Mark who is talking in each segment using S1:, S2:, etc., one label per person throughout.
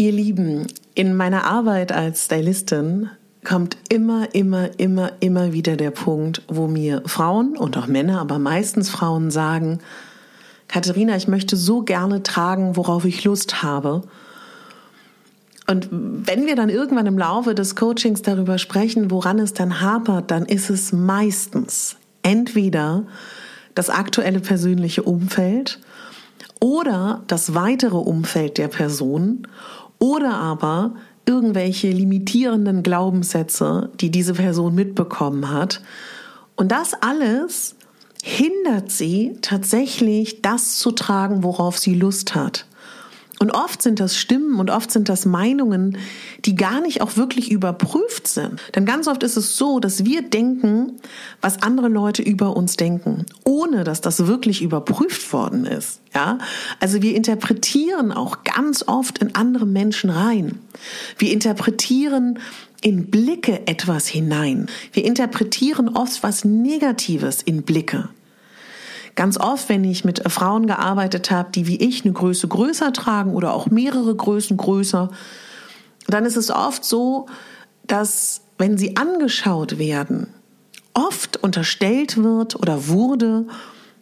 S1: Ihr Lieben, in meiner Arbeit als Stylistin kommt immer, immer, immer, immer wieder der Punkt, wo mir Frauen und auch Männer, aber meistens Frauen sagen, Katharina, ich möchte so gerne tragen, worauf ich Lust habe. Und wenn wir dann irgendwann im Laufe des Coachings darüber sprechen, woran es dann hapert, dann ist es meistens entweder das aktuelle persönliche Umfeld oder das weitere Umfeld der Person oder aber irgendwelche limitierenden Glaubenssätze, die diese Person mitbekommen hat. Und das alles hindert sie tatsächlich, das zu tragen, worauf sie Lust hat. Und oft sind das Stimmen und oft sind das Meinungen, die gar nicht auch wirklich überprüft sind. Denn ganz oft ist es so, dass wir denken, was andere Leute über uns denken, ohne dass das wirklich überprüft worden ist. Ja? Also wir interpretieren auch ganz oft in andere Menschen rein. Wir interpretieren in Blicke etwas hinein. Wir interpretieren oft was Negatives in Blicke. Ganz oft, wenn ich mit Frauen gearbeitet habe, die wie ich eine Größe größer tragen oder auch mehrere Größen größer, dann ist es oft so, dass wenn sie angeschaut werden, oft unterstellt wird oder wurde,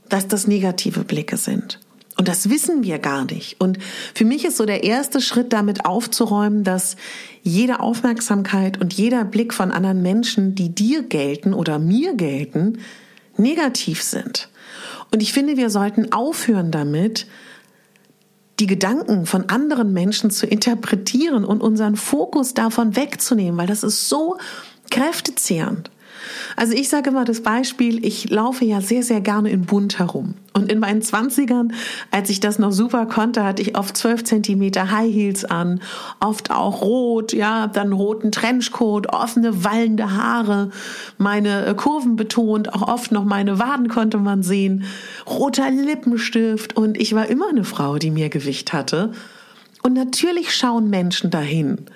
S1: dass das negative Blicke sind. Und das wissen wir gar nicht. Und für mich ist so der erste Schritt damit aufzuräumen, dass jede Aufmerksamkeit und jeder Blick von anderen Menschen, die dir gelten oder mir gelten, negativ sind. Und ich finde, wir sollten aufhören damit, die Gedanken von anderen Menschen zu interpretieren und unseren Fokus davon wegzunehmen, weil das ist so kräftezehrend. Also ich sage immer das Beispiel, ich laufe ja sehr, sehr gerne in bunt herum. Und in meinen Zwanzigern, als ich das noch super konnte, hatte ich oft zwölf Zentimeter High Heels an, oft auch rot, ja, dann roten Trenchcoat, offene, wallende Haare, meine äh, Kurven betont, auch oft noch meine Waden konnte man sehen, roter Lippenstift und ich war immer eine Frau, die mehr Gewicht hatte. Und natürlich schauen Menschen dahin.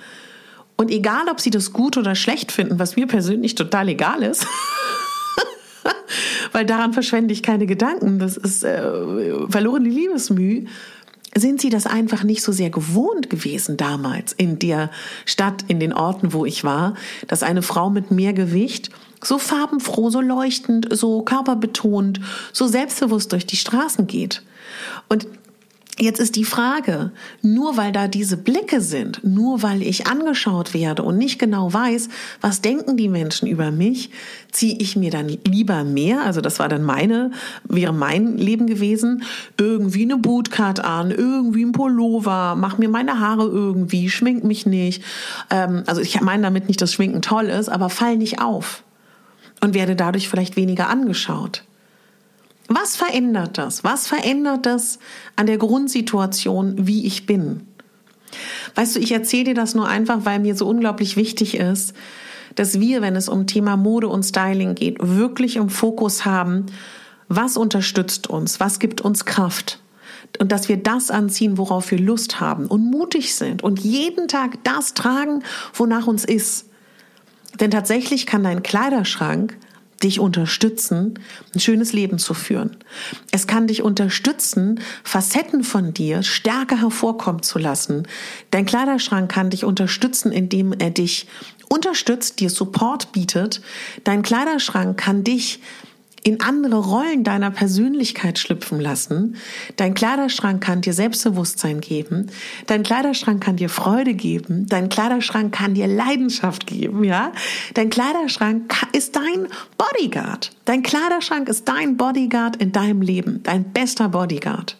S1: Und egal, ob sie das gut oder schlecht finden, was mir persönlich total egal ist, weil daran verschwende ich keine Gedanken, das ist äh, verlorene Liebesmüh, sind sie das einfach nicht so sehr gewohnt gewesen damals in der Stadt, in den Orten, wo ich war, dass eine Frau mit mehr Gewicht so farbenfroh, so leuchtend, so körperbetont, so selbstbewusst durch die Straßen geht. Und Jetzt ist die Frage, nur weil da diese Blicke sind, nur weil ich angeschaut werde und nicht genau weiß, was denken die Menschen über mich, ziehe ich mir dann lieber mehr, also das war dann meine, wäre mein Leben gewesen, irgendwie eine Bootcut an, irgendwie ein Pullover, mach mir meine Haare irgendwie, schmink mich nicht. Ähm, also ich meine damit nicht, dass Schminken toll ist, aber fall nicht auf und werde dadurch vielleicht weniger angeschaut. Was verändert das? Was verändert das an der Grundsituation, wie ich bin? Weißt du, ich erzähle dir das nur einfach, weil mir so unglaublich wichtig ist, dass wir, wenn es um Thema Mode und Styling geht, wirklich im Fokus haben, was unterstützt uns, was gibt uns Kraft und dass wir das anziehen, worauf wir Lust haben und mutig sind und jeden Tag das tragen, wonach uns ist. Denn tatsächlich kann dein Kleiderschrank dich unterstützen, ein schönes Leben zu führen. Es kann dich unterstützen, Facetten von dir stärker hervorkommen zu lassen. Dein Kleiderschrank kann dich unterstützen, indem er dich unterstützt, dir Support bietet. Dein Kleiderschrank kann dich in andere Rollen deiner Persönlichkeit schlüpfen lassen. Dein Kleiderschrank kann dir Selbstbewusstsein geben. Dein Kleiderschrank kann dir Freude geben. Dein Kleiderschrank kann dir Leidenschaft geben, ja? Dein Kleiderschrank ist dein Bodyguard. Dein Kleiderschrank ist dein Bodyguard in deinem Leben. Dein bester Bodyguard.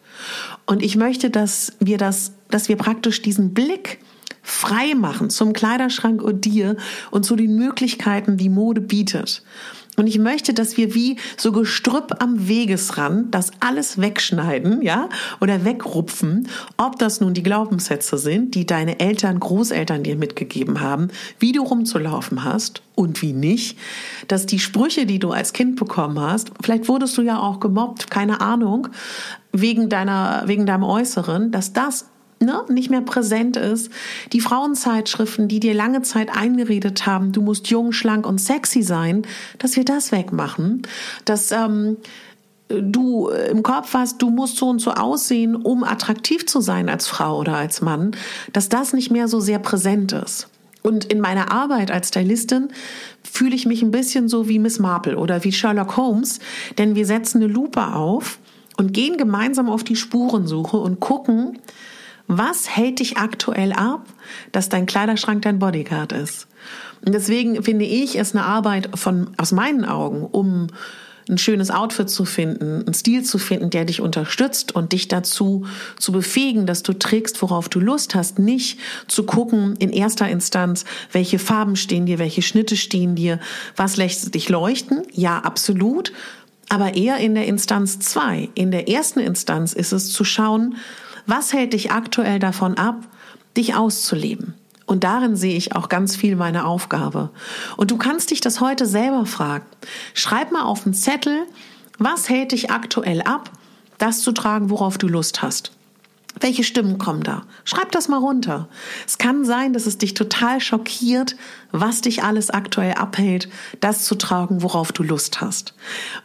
S1: Und ich möchte, dass wir das, dass wir praktisch diesen Blick frei machen zum Kleiderschrank und dir und zu den Möglichkeiten, die Mode bietet. Und ich möchte, dass wir wie so Gestrüpp am Wegesrand das alles wegschneiden, ja, oder wegrupfen, ob das nun die Glaubenssätze sind, die deine Eltern, Großeltern dir mitgegeben haben, wie du rumzulaufen hast und wie nicht, dass die Sprüche, die du als Kind bekommen hast, vielleicht wurdest du ja auch gemobbt, keine Ahnung, wegen deiner, wegen deinem Äußeren, dass das ne, nicht mehr präsent ist. Die Frauenzeitschriften, die dir lange Zeit eingeredet haben, du musst jung, schlank und sexy sein, dass wir das wegmachen. Dass ähm, du im Kopf hast, du musst so und so aussehen, um attraktiv zu sein als Frau oder als Mann, dass das nicht mehr so sehr präsent ist. Und in meiner Arbeit als Stylistin fühle ich mich ein bisschen so wie Miss Marple oder wie Sherlock Holmes, denn wir setzen eine Lupe auf und gehen gemeinsam auf die Spurensuche und gucken, was hält dich aktuell ab, dass dein Kleiderschrank dein Bodyguard ist? Und deswegen finde ich es eine Arbeit von, aus meinen Augen, um ein schönes Outfit zu finden, einen Stil zu finden, der dich unterstützt und dich dazu zu befähigen, dass du trägst, worauf du Lust hast, nicht zu gucken in erster Instanz, welche Farben stehen dir, welche Schnitte stehen dir, was lässt dich leuchten? Ja, absolut, aber eher in der Instanz zwei. In der ersten Instanz ist es zu schauen, was hält dich aktuell davon ab, dich auszuleben? Und darin sehe ich auch ganz viel meine Aufgabe. Und du kannst dich das heute selber fragen. Schreib mal auf einen Zettel, was hält dich aktuell ab, das zu tragen, worauf du Lust hast. Welche Stimmen kommen da? Schreib das mal runter. Es kann sein, dass es dich total schockiert, was dich alles aktuell abhält, das zu tragen, worauf du Lust hast.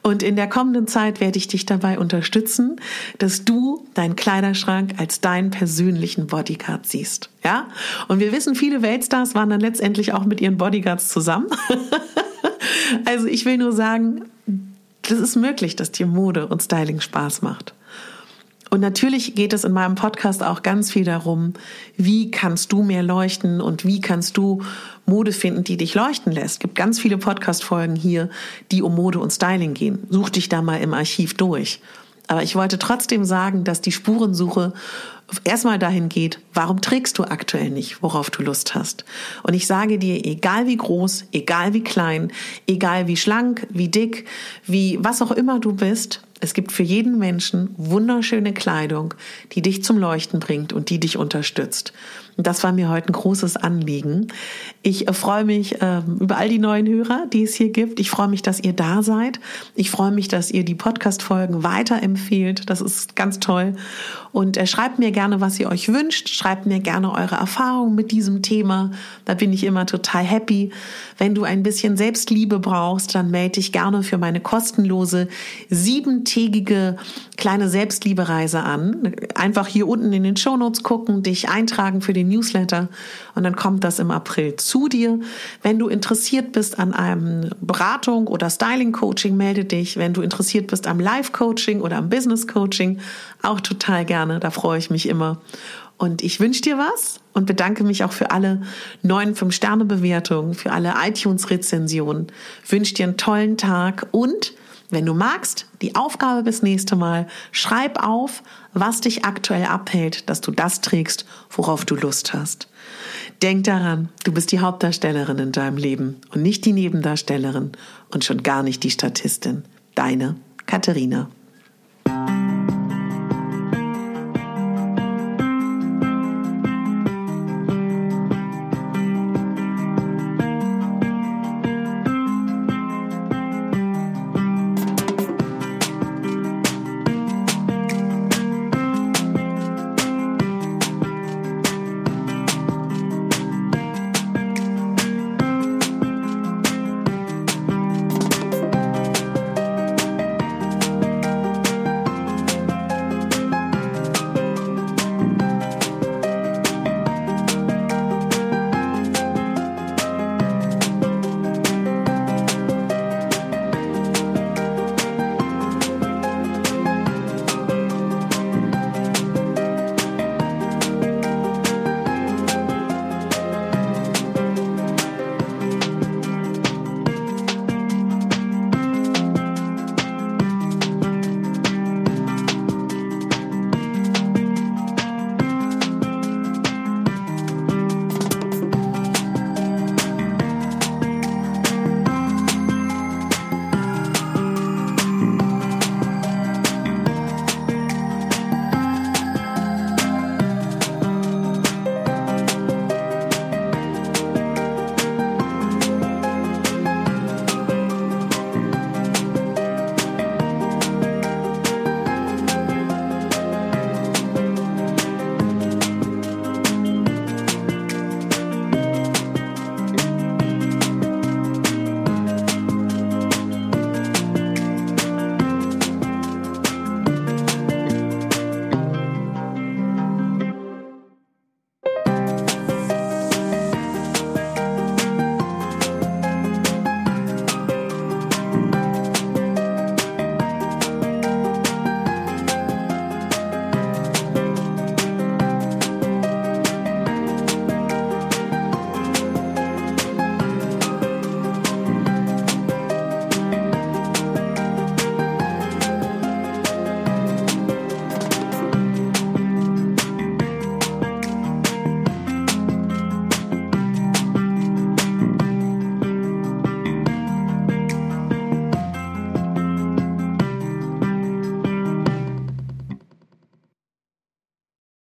S1: Und in der kommenden Zeit werde ich dich dabei unterstützen, dass du deinen Kleiderschrank als deinen persönlichen Bodyguard siehst. Ja? Und wir wissen, viele Weltstars waren dann letztendlich auch mit ihren Bodyguards zusammen. also ich will nur sagen, das ist möglich, dass dir Mode und Styling Spaß macht. Und natürlich geht es in meinem Podcast auch ganz viel darum, wie kannst du mehr leuchten und wie kannst du Mode finden, die dich leuchten lässt. Es gibt ganz viele Podcast-Folgen hier, die um Mode und Styling gehen. Such dich da mal im Archiv durch. Aber ich wollte trotzdem sagen, dass die Spurensuche erstmal dahin geht, warum trägst du aktuell nicht, worauf du Lust hast. Und ich sage dir, egal wie groß, egal wie klein, egal wie schlank, wie dick, wie was auch immer du bist, es gibt für jeden Menschen wunderschöne Kleidung, die dich zum Leuchten bringt und die dich unterstützt. Und das war mir heute ein großes Anliegen. Ich äh, freue mich äh, über all die neuen Hörer, die es hier gibt. Ich freue mich, dass ihr da seid. Ich freue mich, dass ihr die Podcast-Folgen weiterempfehlt. Das ist ganz toll. Und äh, schreibt mir gerne, was ihr euch wünscht. Schreibt mir gerne eure Erfahrungen mit diesem Thema. Da bin ich immer total happy. Wenn du ein bisschen Selbstliebe brauchst, dann melde dich gerne für meine kostenlose siebentägige kleine Selbstliebereise an. Einfach hier unten in den Shownotes gucken, dich eintragen für den Newsletter und dann kommt das im April zu dir. Wenn du interessiert bist an einem Beratung oder Styling Coaching, melde dich. Wenn du interessiert bist am Live Coaching oder am Business Coaching, auch total gerne. Da freue ich mich immer. Und ich wünsche dir was und bedanke mich auch für alle neuen 5-Sterne-Bewertungen, für alle iTunes-Rezensionen. Wünsche dir einen tollen Tag und wenn du magst, die Aufgabe bis nächste Mal, schreib auf, was dich aktuell abhält, dass du das trägst, worauf du Lust hast. Denk daran, du bist die Hauptdarstellerin in deinem Leben und nicht die Nebendarstellerin und schon gar nicht die Statistin. Deine Katharina.